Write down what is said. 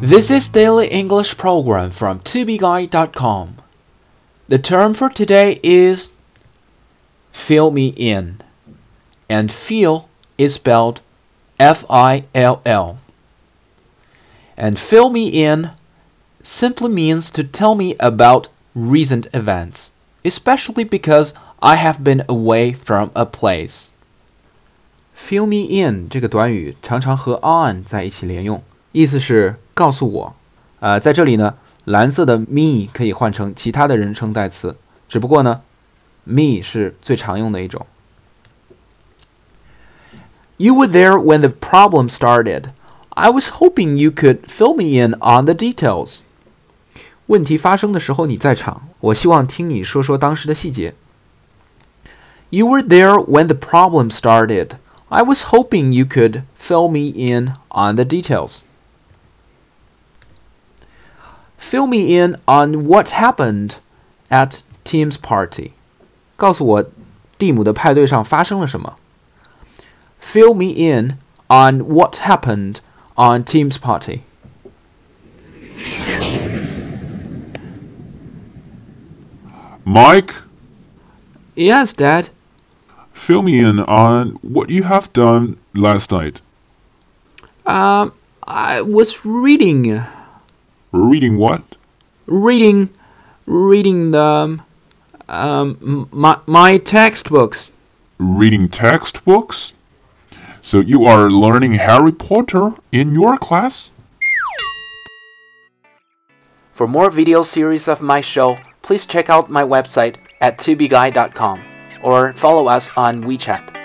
This is Daily English Program from tobeguide.com. The term for today is fill me in. And fill is spelled F I L L. And fill me in simply means to tell me about recent events, especially because I have been away from a place. Fill me in 这个短语常常和 on 在一起连用， 意思是告诉我。呃，在这里呢，蓝色的 me 可以换成其他的人称代词，只不过呢，me 是最常用的一种。You were there when the problem started. I was hoping you could fill me in on the details. 问题发生的时候你在场，我希望听你说说当时的细节。You were there when the problem started. I was hoping you could fill me in on the details. Fill me in on what happened at Tim's party. 告诉我蒂姆的派对上发生了什么。Fill me in on what happened on Tim's party. Mike, Yes, Dad. fill me in on what you have done last night. Um, I was reading, Reading what? reading, reading the, um, my my textbooks. Reading textbooks? So you are learning Harry Potter in your class? For more video series of my show, please check out my website at tubeguy.com or follow us on WeChat.